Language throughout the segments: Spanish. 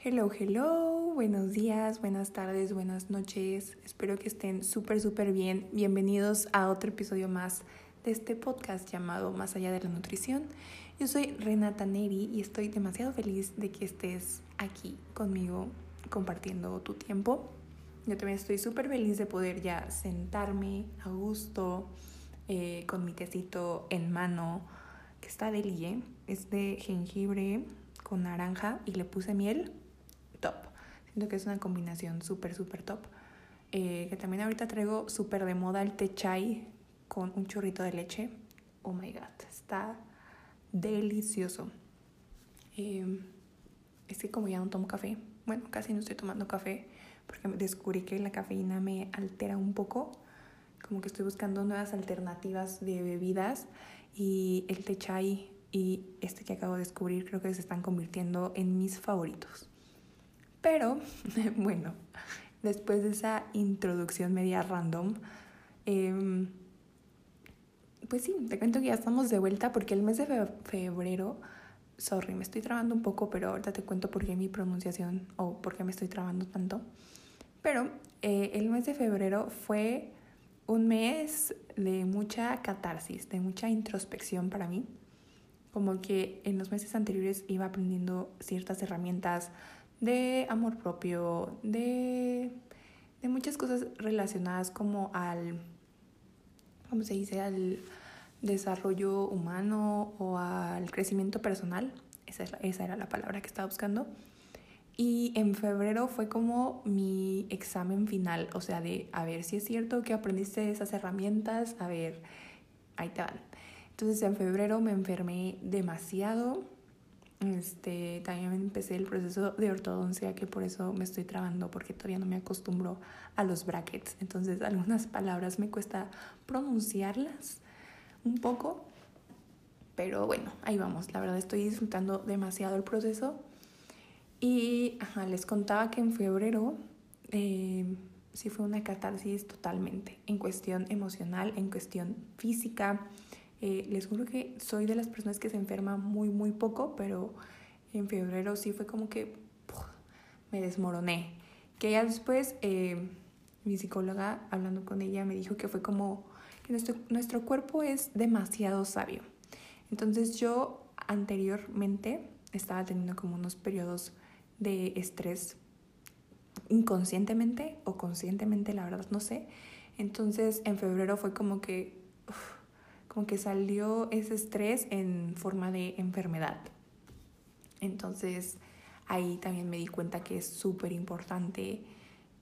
Hello, hello, buenos días, buenas tardes, buenas noches. Espero que estén súper, súper bien. Bienvenidos a otro episodio más de este podcast llamado Más allá de la nutrición. Yo soy Renata Neri y estoy demasiado feliz de que estés aquí conmigo compartiendo tu tiempo. Yo también estoy súper feliz de poder ya sentarme a gusto eh, con mi tecito en mano que está de lie. Es de jengibre con naranja y le puse miel. Siento que es una combinación súper, súper top. Eh, que también ahorita traigo súper de moda el té chai con un churrito de leche. Oh my god, está delicioso. Eh, es que como ya no tomo café, bueno, casi no estoy tomando café porque descubrí que la cafeína me altera un poco. Como que estoy buscando nuevas alternativas de bebidas y el té chai y este que acabo de descubrir creo que se están convirtiendo en mis favoritos. Pero bueno, después de esa introducción media random, em, pues sí, te cuento que ya estamos de vuelta porque el mes de febrero, sorry, me estoy trabando un poco, pero ahorita te cuento por qué mi pronunciación o por qué me estoy trabando tanto. Pero eh, el mes de febrero fue un mes de mucha catarsis, de mucha introspección para mí. Como que en los meses anteriores iba aprendiendo ciertas herramientas de amor propio, de, de muchas cosas relacionadas como al, ¿cómo se dice?, al desarrollo humano o al crecimiento personal. Esa, esa era la palabra que estaba buscando. Y en febrero fue como mi examen final, o sea, de a ver si es cierto que aprendiste esas herramientas, a ver, ahí te van. Entonces en febrero me enfermé demasiado, este, también empecé el proceso de ortodoncia, que por eso me estoy trabando, porque todavía no me acostumbro a los brackets. Entonces, algunas palabras me cuesta pronunciarlas un poco. Pero bueno, ahí vamos. La verdad estoy disfrutando demasiado el proceso. Y les contaba que en febrero eh, sí fue una catarsis totalmente, en cuestión emocional, en cuestión física eh, les juro que soy de las personas que se enferma muy, muy poco, pero en febrero sí fue como que me desmoroné. Que ya después eh, mi psicóloga, hablando con ella, me dijo que fue como que nuestro, nuestro cuerpo es demasiado sabio. Entonces yo anteriormente estaba teniendo como unos periodos de estrés inconscientemente o conscientemente, la verdad no sé. Entonces en febrero fue como que que salió ese estrés en forma de enfermedad. Entonces ahí también me di cuenta que es súper importante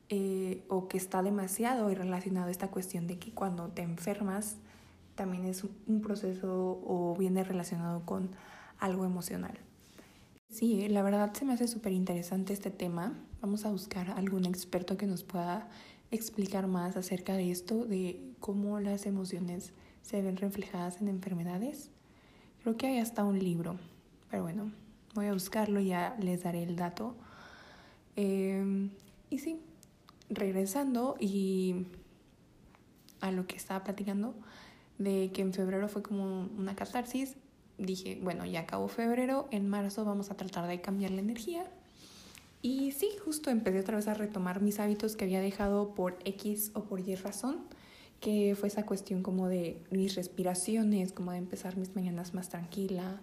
eh, o que está demasiado relacionado esta cuestión de que cuando te enfermas también es un proceso o viene relacionado con algo emocional. Sí, la verdad se me hace súper interesante este tema. Vamos a buscar algún experto que nos pueda explicar más acerca de esto, de cómo las emociones se ven reflejadas en enfermedades. Creo que hay hasta un libro, pero bueno, voy a buscarlo y ya les daré el dato. Em, y sí, regresando y a lo que estaba platicando, de que en febrero fue como una catarsis, dije, bueno, ya acabó febrero, en marzo vamos a tratar de cambiar la energía. Y sí, justo empecé otra vez a retomar mis hábitos que había dejado por X o por Y razón que fue esa cuestión como de mis respiraciones, como de empezar mis mañanas más tranquila,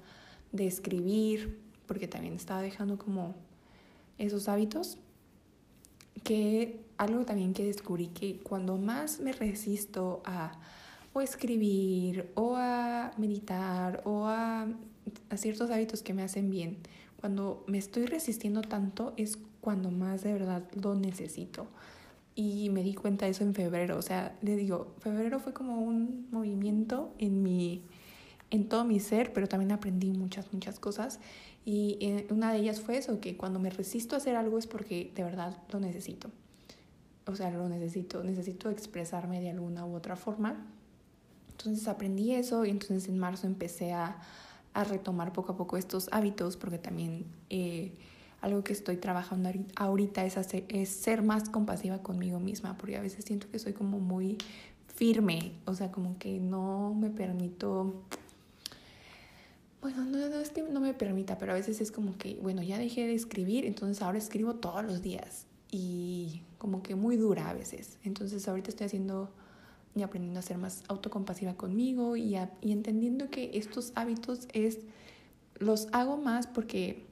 de escribir, porque también estaba dejando como esos hábitos, que algo también que descubrí que cuando más me resisto a o escribir o a meditar o a, a ciertos hábitos que me hacen bien, cuando me estoy resistiendo tanto es cuando más de verdad lo necesito. Y me di cuenta de eso en febrero. O sea, le digo, febrero fue como un movimiento en mi, en todo mi ser, pero también aprendí muchas, muchas cosas. Y eh, una de ellas fue eso, que cuando me resisto a hacer algo es porque de verdad lo necesito. O sea, lo necesito, necesito expresarme de alguna u otra forma. Entonces aprendí eso y entonces en marzo empecé a, a retomar poco a poco estos hábitos porque también... Eh, algo que estoy trabajando ahorita es, es ser más compasiva conmigo misma, porque a veces siento que soy como muy firme, o sea, como que no me permito bueno, no, es que no me permita, pero a veces es como que, bueno, ya dejé de escribir, entonces ahora escribo todos los días y como que muy dura a veces. Entonces ahorita estoy haciendo y aprendiendo a ser más autocompasiva conmigo y, y entendiendo que estos hábitos es, los hago más porque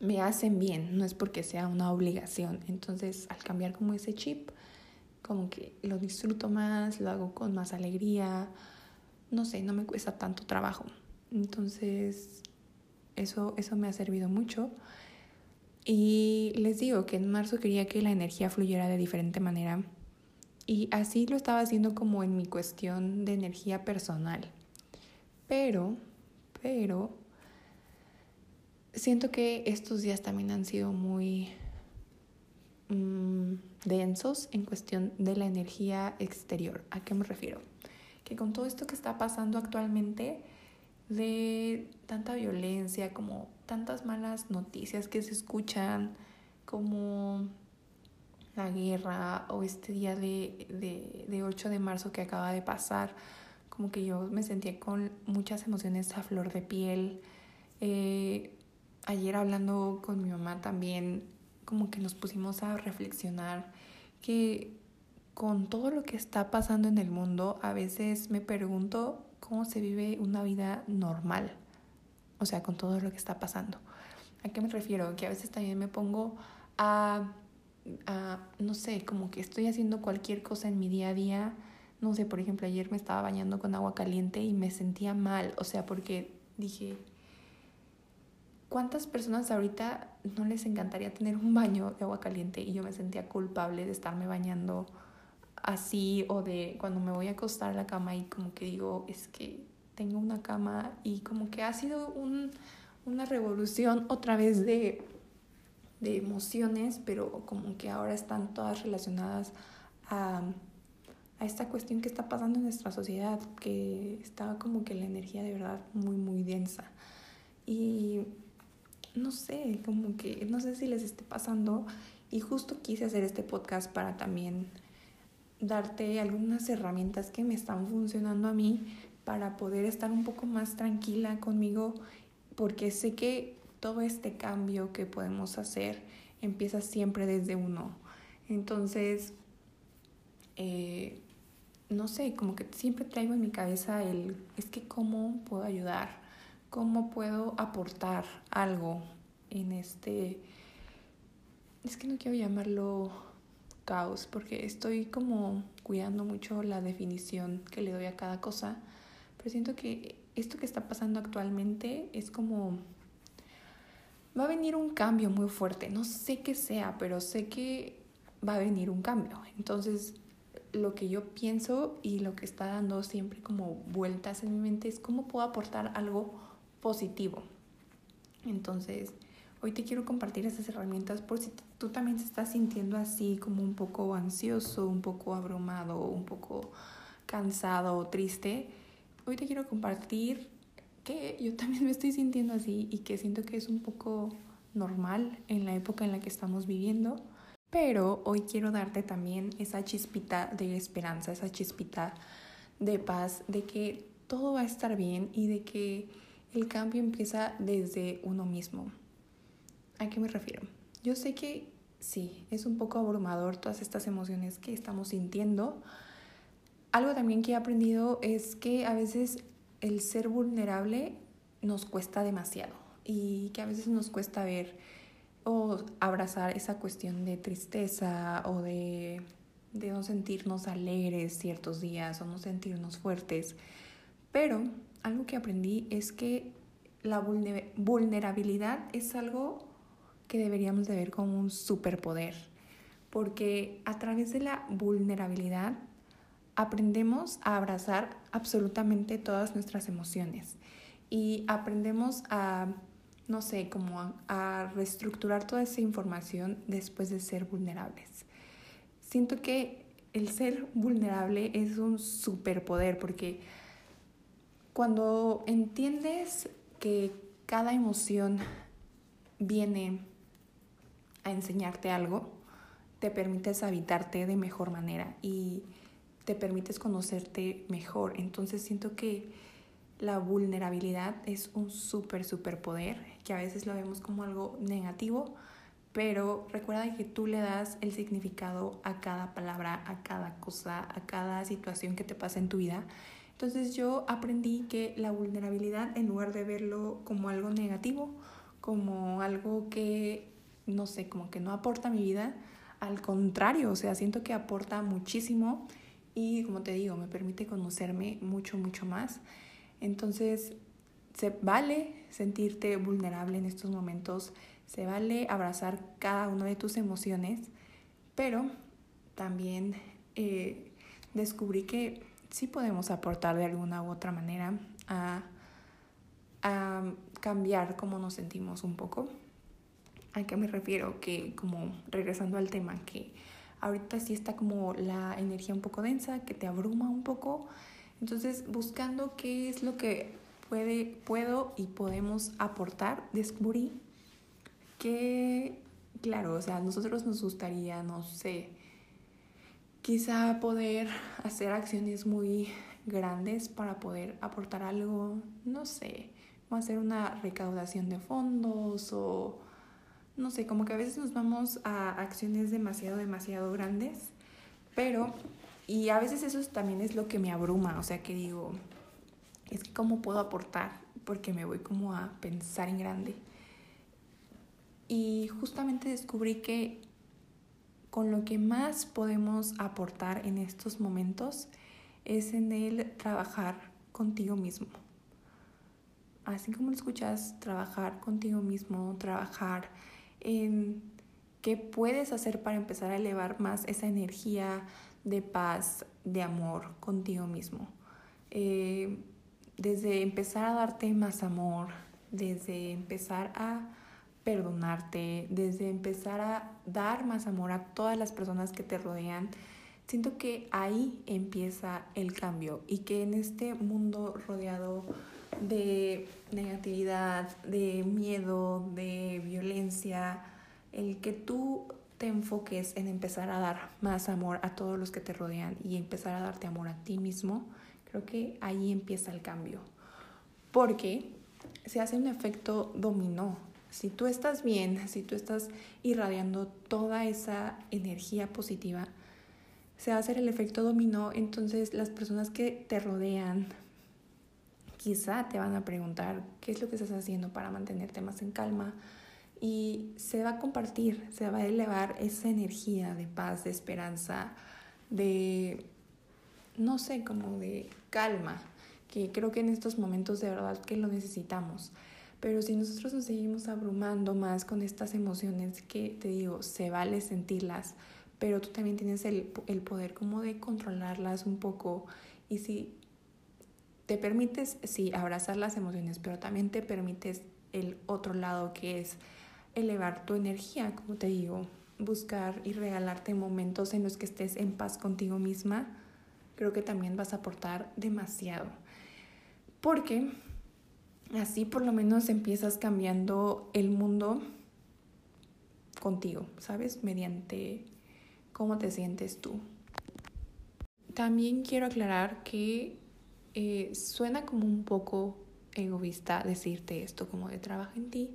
me hacen bien, no es porque sea una obligación. Entonces al cambiar como ese chip, como que lo disfruto más, lo hago con más alegría, no sé, no me cuesta tanto trabajo. Entonces, eso, eso me ha servido mucho. Y les digo que en marzo quería que la energía fluyera de diferente manera. Y así lo estaba haciendo como en mi cuestión de energía personal. Pero, pero, siento que estos días también han sido muy mm, densos en cuestión de la energía exterior. ¿A qué me refiero? Que con todo esto que está pasando actualmente, de tanta violencia, como tantas malas noticias que se escuchan, como la guerra o este día de, de, de 8 de marzo que acaba de pasar, como que yo me sentía con muchas emociones a flor de piel. Eh, ayer hablando con mi mamá también, como que nos pusimos a reflexionar que con todo lo que está pasando en el mundo, a veces me pregunto cómo se vive una vida normal, o sea, con todo lo que está pasando. ¿A qué me refiero? Que a veces también me pongo a, a, no sé, como que estoy haciendo cualquier cosa en mi día a día. No sé, por ejemplo, ayer me estaba bañando con agua caliente y me sentía mal, o sea, porque dije, ¿cuántas personas ahorita no les encantaría tener un baño de agua caliente? Y yo me sentía culpable de estarme bañando así o de cuando me voy a acostar a la cama y como que digo, es que tengo una cama y como que ha sido un, una revolución otra vez de, de emociones, pero como que ahora están todas relacionadas a, a esta cuestión que está pasando en nuestra sociedad, que está como que la energía de verdad muy, muy densa. Y no sé, como que no sé si les esté pasando y justo quise hacer este podcast para también darte algunas herramientas que me están funcionando a mí para poder estar un poco más tranquila conmigo, porque sé que todo este cambio que podemos hacer empieza siempre desde uno. Entonces, eh, no sé, como que siempre traigo en mi cabeza el, es que cómo puedo ayudar, cómo puedo aportar algo en este, es que no quiero llamarlo caos, porque estoy como cuidando mucho la definición que le doy a cada cosa, pero siento que esto que está pasando actualmente es como... Va a venir un cambio muy fuerte, no sé qué sea, pero sé que va a venir un cambio. Entonces, lo que yo pienso y lo que está dando siempre como vueltas en mi mente es cómo puedo aportar algo positivo. Entonces, Hoy te quiero compartir esas herramientas por si tú también te estás sintiendo así como un poco ansioso, un poco abrumado, un poco cansado o triste. Hoy te quiero compartir que yo también me estoy sintiendo así y que siento que es un poco normal en la época en la que estamos viviendo. Pero hoy quiero darte también esa chispita de esperanza, esa chispita de paz, de que todo va a estar bien y de que el cambio empieza desde uno mismo. ¿A qué me refiero? Yo sé que sí, es un poco abrumador todas estas emociones que estamos sintiendo. Algo también que he aprendido es que a veces el ser vulnerable nos cuesta demasiado y que a veces nos cuesta ver o abrazar esa cuestión de tristeza o de, de no sentirnos alegres ciertos días o no sentirnos fuertes. Pero algo que aprendí es que la vulnerabilidad es algo que deberíamos de ver como un superpoder, porque a través de la vulnerabilidad aprendemos a abrazar absolutamente todas nuestras emociones y aprendemos a, no sé, como a, a reestructurar toda esa información después de ser vulnerables. Siento que el ser vulnerable es un superpoder porque cuando entiendes que cada emoción viene enseñarte algo, te permites habitarte de mejor manera y te permites conocerte mejor. Entonces siento que la vulnerabilidad es un súper, súper poder, que a veces lo vemos como algo negativo, pero recuerda que tú le das el significado a cada palabra, a cada cosa, a cada situación que te pasa en tu vida. Entonces yo aprendí que la vulnerabilidad, en lugar de verlo como algo negativo, como algo que, no sé, como que no aporta a mi vida, al contrario, o sea, siento que aporta muchísimo y como te digo, me permite conocerme mucho, mucho más. Entonces, se vale sentirte vulnerable en estos momentos, se vale abrazar cada una de tus emociones, pero también eh, descubrí que sí podemos aportar de alguna u otra manera a, a cambiar cómo nos sentimos un poco. ¿A qué me refiero? Que como regresando al tema, que ahorita sí está como la energía un poco densa, que te abruma un poco. Entonces, buscando qué es lo que puede, puedo y podemos aportar, descubrí que, claro, o sea, a nosotros nos gustaría, no sé, quizá poder hacer acciones muy grandes para poder aportar algo, no sé, hacer una recaudación de fondos o no sé, como que a veces nos vamos a acciones demasiado, demasiado grandes, pero, y a veces eso también es lo que me abruma, o sea que digo, es que cómo puedo aportar, porque me voy como a pensar en grande. Y justamente descubrí que con lo que más podemos aportar en estos momentos es en el trabajar contigo mismo. Así como lo escuchas, trabajar contigo mismo, trabajar en qué puedes hacer para empezar a elevar más esa energía de paz, de amor contigo mismo. Eh, desde empezar a darte más amor, desde empezar a perdonarte, desde empezar a dar más amor a todas las personas que te rodean, siento que ahí empieza el cambio y que en este mundo rodeado de negatividad, de miedo, de violencia, el que tú te enfoques en empezar a dar más amor a todos los que te rodean y empezar a darte amor a ti mismo, creo que ahí empieza el cambio. Porque se hace un efecto dominó. Si tú estás bien, si tú estás irradiando toda esa energía positiva, se va a hacer el efecto dominó, entonces las personas que te rodean quizá te van a preguntar qué es lo que estás haciendo para mantenerte más en calma y se va a compartir, se va a elevar esa energía de paz, de esperanza, de, no sé, como de calma, que creo que en estos momentos de verdad que lo necesitamos. Pero si nosotros nos seguimos abrumando más con estas emociones que te digo, se vale sentirlas, pero tú también tienes el, el poder como de controlarlas un poco. Y si te permites, sí, abrazar las emociones, pero también te permites el otro lado que es elevar tu energía, como te digo, buscar y regalarte momentos en los que estés en paz contigo misma, creo que también vas a aportar demasiado. Porque así por lo menos empiezas cambiando el mundo contigo, ¿sabes? Mediante cómo te sientes tú. También quiero aclarar que eh, suena como un poco egoísta decirte esto, como de trabajo en ti,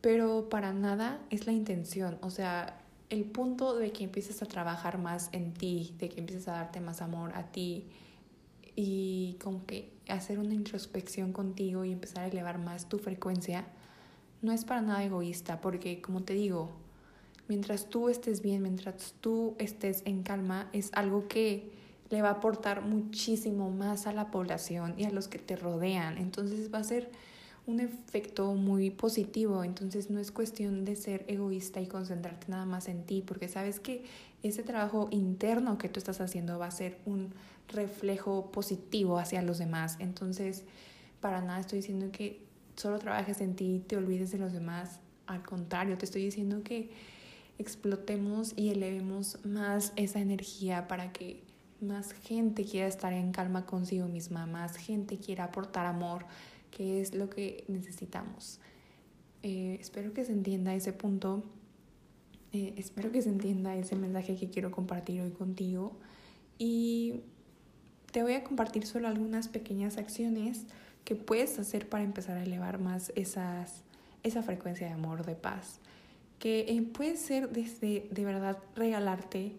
pero para nada es la intención. O sea, el punto de que empieces a trabajar más en ti, de que empieces a darte más amor a ti y como que hacer una introspección contigo y empezar a elevar más tu frecuencia, no es para nada egoísta, porque como te digo, mientras tú estés bien, mientras tú estés en calma, es algo que le va a aportar muchísimo más a la población y a los que te rodean. Entonces va a ser un efecto muy positivo. Entonces no es cuestión de ser egoísta y concentrarte nada más en ti, porque sabes que ese trabajo interno que tú estás haciendo va a ser un reflejo positivo hacia los demás. Entonces, para nada estoy diciendo que solo trabajes en ti y te olvides de los demás. Al contrario, te estoy diciendo que explotemos y elevemos más esa energía para que más gente quiera estar en calma consigo misma, más gente quiera aportar amor, que es lo que necesitamos. Eh, espero que se entienda ese punto, eh, espero que se entienda ese mensaje que quiero compartir hoy contigo y te voy a compartir solo algunas pequeñas acciones que puedes hacer para empezar a elevar más esa frecuencia de amor, de paz. Que eh, puede ser desde de verdad regalarte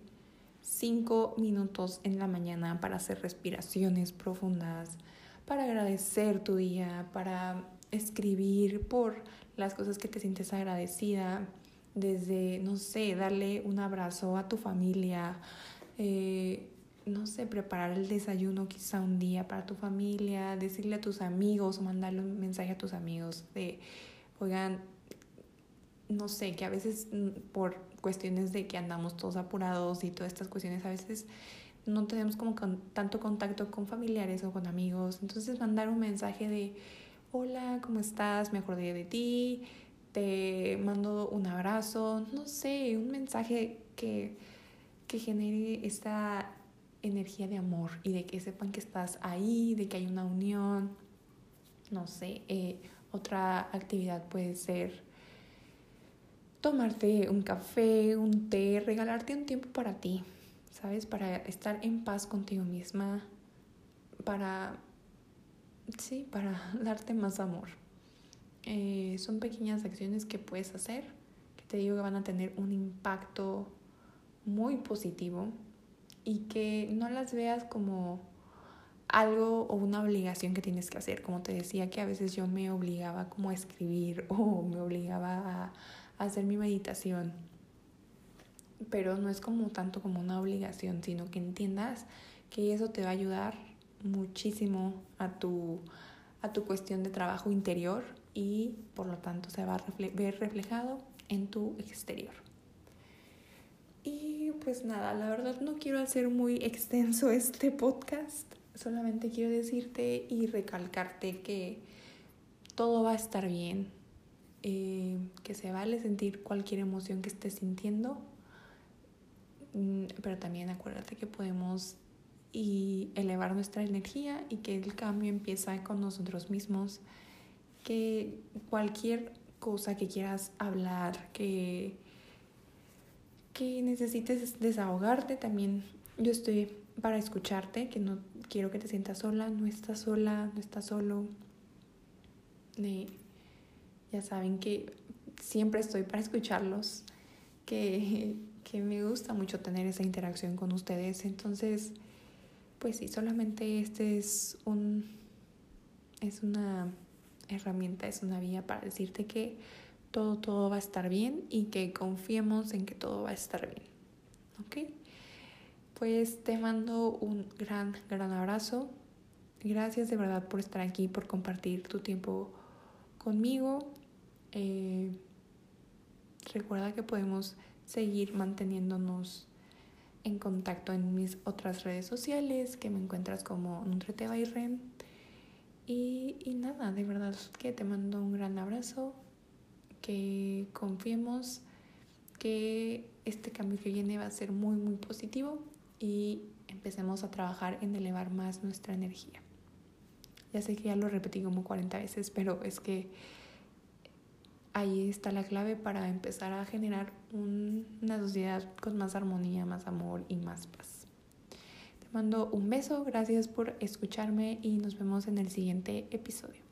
cinco minutos en la mañana para hacer respiraciones profundas, para agradecer tu día, para escribir por las cosas que te sientes agradecida, desde, no sé, darle un abrazo a tu familia, eh, no sé, preparar el desayuno quizá un día para tu familia, decirle a tus amigos o mandarle un mensaje a tus amigos de, oigan, no sé, que a veces mm, por cuestiones de que andamos todos apurados y todas estas cuestiones, a veces no tenemos como tanto contacto con familiares o con amigos. Entonces mandar un mensaje de, hola, ¿cómo estás? Me acordé de ti, te mando un abrazo, no sé, un mensaje que, que genere esta energía de amor y de que sepan que estás ahí, de que hay una unión. No sé, eh, otra actividad puede ser tomarte un café, un té, regalarte un tiempo para ti, ¿sabes? Para estar en paz contigo misma, para, sí, para darte más amor. Eh, son pequeñas acciones que puedes hacer, que te digo que van a tener un impacto muy positivo y que no las veas como algo o una obligación que tienes que hacer. Como te decía que a veces yo me obligaba como a escribir o me obligaba a hacer mi meditación. Pero no es como tanto como una obligación, sino que entiendas que eso te va a ayudar muchísimo a tu, a tu cuestión de trabajo interior y por lo tanto se va a ver reflejado en tu exterior. Y pues nada, la verdad no quiero hacer muy extenso este podcast, solamente quiero decirte y recalcarte que todo va a estar bien, eh, que se vale sentir cualquier emoción que estés sintiendo, mm, pero también acuérdate que podemos y elevar nuestra energía y que el cambio empieza con nosotros mismos, que cualquier cosa que quieras hablar, que, que necesites desahogarte, también yo estoy para escucharte, que no quiero que te sientas sola, no estás sola, no estás solo. Ya saben que siempre estoy para escucharlos, que, que me gusta mucho tener esa interacción con ustedes. Entonces, pues sí, solamente este es un es una herramienta, es una vía para decirte que todo, todo va a estar bien y que confiemos en que todo va a estar bien. ¿Ok? Pues te mando un gran, gran abrazo. Gracias de verdad por estar aquí, por compartir tu tiempo conmigo. Eh, recuerda que podemos seguir manteniéndonos en contacto en mis otras redes sociales, que me encuentras como Nutrete Bayren. Y, y nada, de verdad que te mando un gran abrazo, que confiemos que este cambio que viene va a ser muy, muy positivo y empecemos a trabajar en elevar más nuestra energía. Ya sé que ya lo repetí como 40 veces, pero es que ahí está la clave para empezar a generar una sociedad con más armonía, más amor y más paz. Mando un beso, gracias por escucharme y nos vemos en el siguiente episodio.